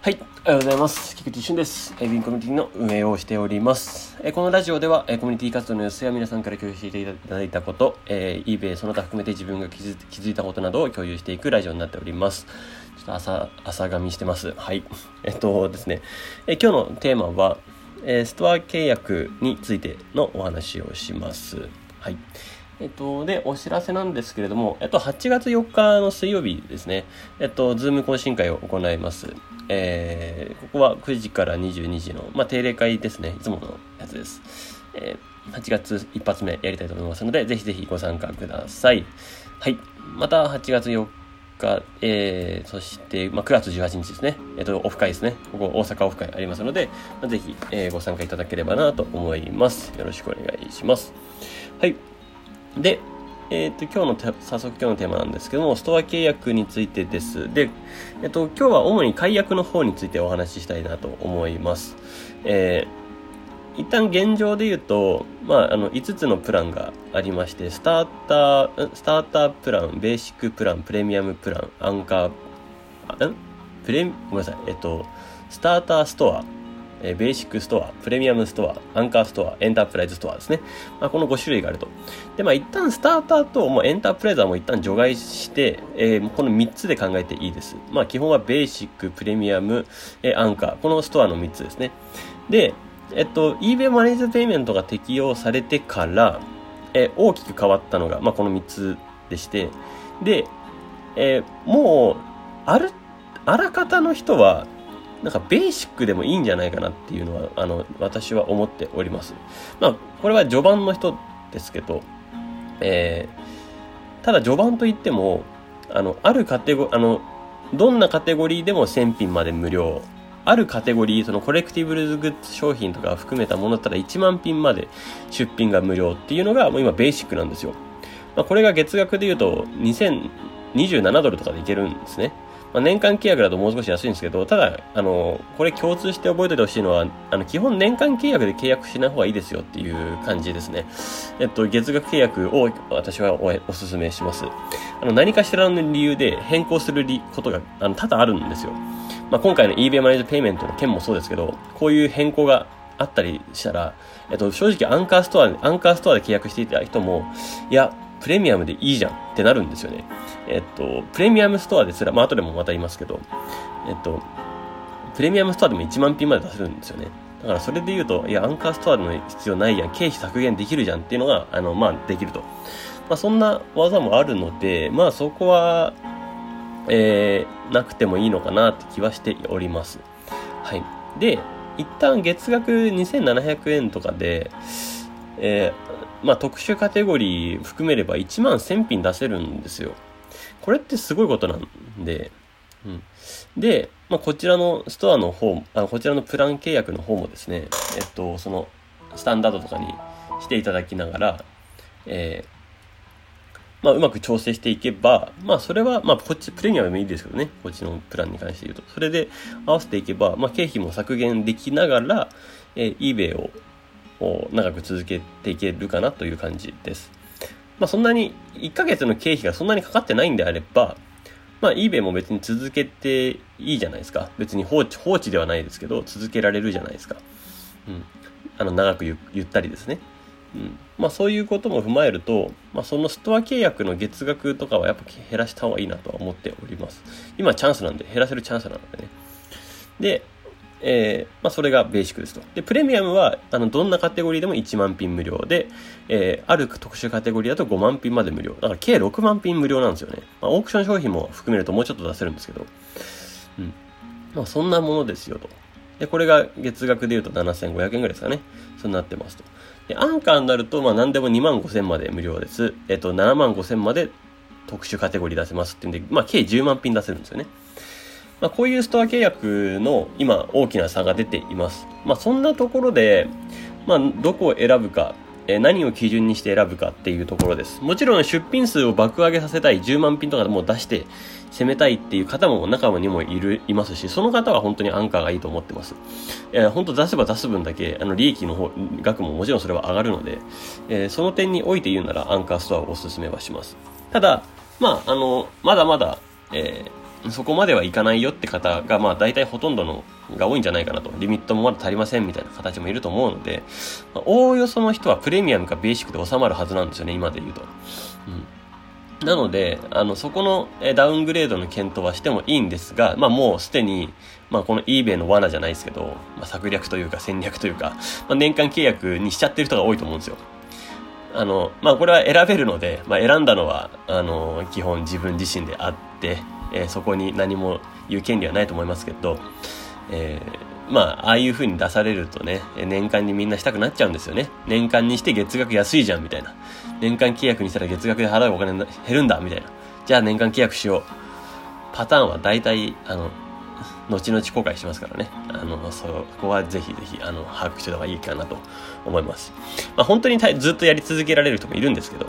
はい、おはようございます。菊池俊です。えー、ビンコミュニティの運営をしております。え、このラジオでは、え、コミュニティ活動の様子や皆さんから共有していただいたこと、えー、eBay その他含めて自分が気づ気づいたことなどを共有していくラジオになっております。ちょっと朝、朝噛みしてます。はい。えっとですね、え、今日のテーマは、え、ストア契約についてのお話をします。はい。えっと、で、お知らせなんですけれども、えっと、8月4日の水曜日ですね、えっと、ズーム懇親会を行います。えー、ここは9時から22時の、まあ、定例会ですね、いつものやつです。えー、8月一発目やりたいと思いますので、ぜひぜひご参加ください。はい。また8月4日、えー、そして、まあ、9月18日ですね、えっ、と、オフ会ですね。ここ大阪オフ会ありますので、まあ、ぜひ、えー、ご参加いただければなと思います。よろしくお願いします。はい。で、えっ、ー、と、今日の、早速今日のテーマなんですけども、ストア契約についてです。で、えっ、ー、と、今日は主に解約の方についてお話ししたいなと思います。えー、一旦現状で言うと、まあ、あの、5つのプランがありまして、スターター、スタータープラン、ベーシックプラン、プレミアムプラン、アンカー、ん？プレ、ごめんなさい、えっと、スターターストア、えベーシックストア、プレミアムストア、アンカーストア、エンタープライズストアですね。まあ、この5種類があると。で、まあ、一旦スターターと、もうエンタープライズはもう一旦除外して、えー、この3つで考えていいです。まあ、基本はベーシック、プレミアム、えー、アンカー、このストアの3つですね。で、えっと、eBay マネージャーペイメントが適用されてから、えー、大きく変わったのが、まあ、この3つでして、で、えー、もう、ある、あらかたの人は、なんかベーシックでもいいんじゃないかなっていうのは、あの、私は思っております。まあ、これは序盤の人ですけど、えー、ただ序盤といっても、あの、あるカテゴ、あの、どんなカテゴリーでも1000品まで無料。あるカテゴリー、そのコレクティブルズグッズ商品とか含めたものだったら1万品まで出品が無料っていうのがもう今ベーシックなんですよ。まあ、これが月額で言うと2027ドルとかでいけるんですね。まあ、年間契約だともう少し安いんですけど、ただ、あの、これ共通して覚えておいてほしいのは、あの、基本年間契約で契約しない方がいいですよっていう感じですね。えっと、月額契約を私はおお勧めします。あの、何かしらの理由で変更することが、あの、多々あるんですよ。まあ、今回の eBay マネージペイメントの件もそうですけど、こういう変更があったりしたら、えっと、正直アンカーストア、アンカーストアで契約していた人も、いや、プレミアムでいいじゃんってなるんですよね。えっと、プレミアムストアですら、まあ後でもまた言いますけど、えっと、プレミアムストアでも1万品まで出せるんですよね。だからそれで言うと、いや、アンカーストアの必要ないやん、経費削減できるじゃんっていうのが、あの、まあ、できると。まあ、そんな技もあるので、まあ、そこは、えー、なくてもいいのかなって気はしております。はい。で、一旦月額2700円とかで、えー、まあ、特殊カテゴリー含めれば1万1000品出せるんですよ。これってすごいことなんで、うん。で、まあ、こちらのストアの方、あのこちらのプラン契約の方もですね、えっと、その、スタンダードとかにしていただきながら、えー、まあ、うまく調整していけば、まあ、それは、まあ、こっち、プレミアムもいいですけどね、こっちのプランに関して言うと。それで合わせていけば、まあ、経費も削減できながら、えー、eBay を長く続けていけるかなという感じです。まあそんなに、1ヶ月の経費がそんなにかかってないんであれば、まあ eBay も別に続けていいじゃないですか。別に放置、放置ではないですけど、続けられるじゃないですか。うん。あの、長くゆゆったりですね。うん。まあそういうことも踏まえると、まあそのストア契約の月額とかはやっぱ減らした方がいいなとは思っております。今チャンスなんで、減らせるチャンスなのでね。で、えー、まあ、それがベーシックですと。で、プレミアムは、あの、どんなカテゴリーでも1万品無料で、えー、ある特殊カテゴリーだと5万品まで無料。だから計6万品無料なんですよね。まあ、オークション商品も含めるともうちょっと出せるんですけど。うん。まあ、そんなものですよと。で、これが月額で言うと7500円ぐらいですかね。そうなってますと。で、アンカーになると、まあ、何でも2万5000まで無料です。えっと、7万5000まで特殊カテゴリー出せますっていうんで、まあ、計10万品出せるんですよね。まあ、こういうストア契約の今大きな差が出ています。まあ、そんなところで、まあ、どこを選ぶか、え何を基準にして選ぶかっていうところです。もちろん出品数を爆上げさせたい10万品とかでも出して攻めたいっていう方も中にもいる、いますし、その方は本当にアンカーがいいと思ってます。えー、本当出せば出す分だけ、あの、利益の方、額ももちろんそれは上がるので、えー、その点において言うならアンカーストアをお勧めはします。ただ、まあ、あの、まだまだ、えーそこまではいかないよって方が、まあ大体ほとんどのが多いんじゃないかなと。リミットもまだ足りませんみたいな形もいると思うので、まあ、おおよその人はプレミアムかベーシックで収まるはずなんですよね、今で言うと。うん。なので、あの、そこのダウングレードの検討はしてもいいんですが、まあもうすでに、まあこの eBay の罠じゃないですけど、まあ策略というか戦略というか、まあ年間契約にしちゃってる人が多いと思うんですよ。あの、まあこれは選べるので、まあ選んだのは、あの、基本自分自身であって、えー、そこに何も言う権利はないと思いますけど、えー、まあ、ああいう風に出されるとね、年間にみんなしたくなっちゃうんですよね。年間にして月額安いじゃん、みたいな。年間契約にしたら月額で払うお金減るんだ、みたいな。じゃあ年間契約しよう。パターンは大体、あの、後々後悔しますからね。あの、そこはぜひぜひ、あの、把握してた方がいいかなと思います。まあ、本当にずっとやり続けられる人もいるんですけど、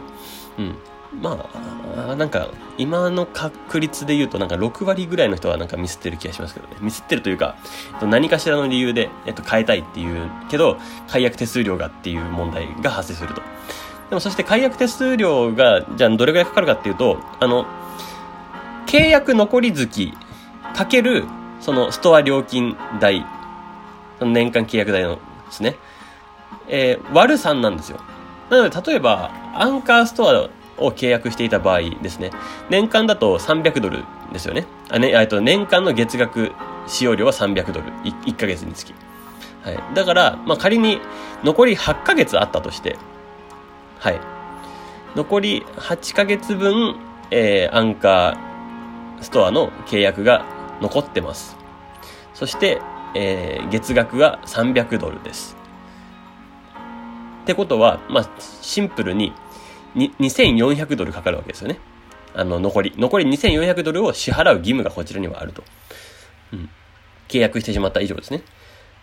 うん。まあ、なんか、今の確率で言うと、なんか6割ぐらいの人はなんかミスってる気がしますけどね。ミスってるというか、何かしらの理由で、えっと、変えたいっていうけど、解約手数料がっていう問題が発生すると。でもそして解約手数料が、じゃあどれぐらいかかるかっていうと、あの、契約残り月かける、そのストア料金代、その年間契約代のですね。えー、割る3なんですよ。なので、例えば、アンカーストアを契約していた場合ですね、年間だと300ドルですよね。あね、えっと、年間の月額使用料は300ドル。1, 1ヶ月につき。はい。だから、まあ、仮に残り8ヶ月あったとして、はい。残り8ヶ月分、えー、アンカーストアの契約が残ってます。そして、えー、月額が300ドルです。ってことは、まあ、シンプルに2400ドルかかるわけですよね。あの、残り。残り2400ドルを支払う義務がこちらにはあると。うん。契約してしまった以上ですね。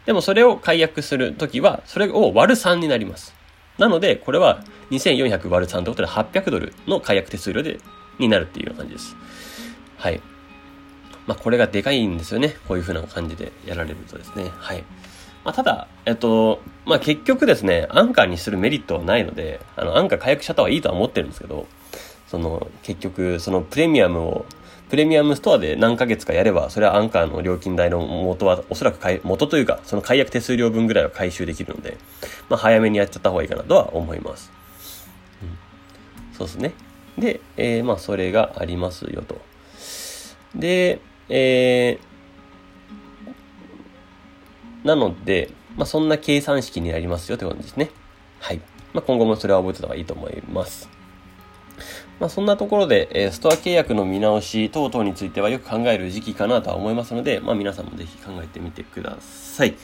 でもそれを解約するときは、それを割る3になります。なので、これは2400割る3ってことで800ドルの解約手数料で、になるっていうような感じです。はい。まあ、これがでかいんですよね。こういう風な感じでやられるとですね。はい。まあ、ただ、えっと、まあ、結局ですね、アンカーにするメリットはないので、あの、アンカー解約しちゃった方がいいとは思ってるんですけど、その、結局、そのプレミアムを、プレミアムストアで何ヶ月かやれば、それはアンカーの料金代の元は、おそらく買い、元というか、その解約手数料分ぐらいは回収できるので、まあ、早めにやっちゃった方がいいかなとは思います。うん、そうですね。で、えー、まあ、それがありますよと。で、えー、なので、まあ、そんな計算式になりますよということですね。はい。まあ、今後もそれは覚えてた方がいいと思います。まあ、そんなところで、え、ストア契約の見直し等々についてはよく考える時期かなとは思いますので、まあ、皆さんもぜひ考えてみてください。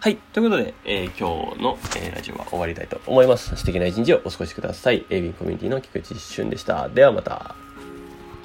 はい。ということで、えー、今日の、えー、ラジオは終わりたいと思います。素敵な一日をお過ごしください。エイビンコミュニティの菊池俊でした。ではまた。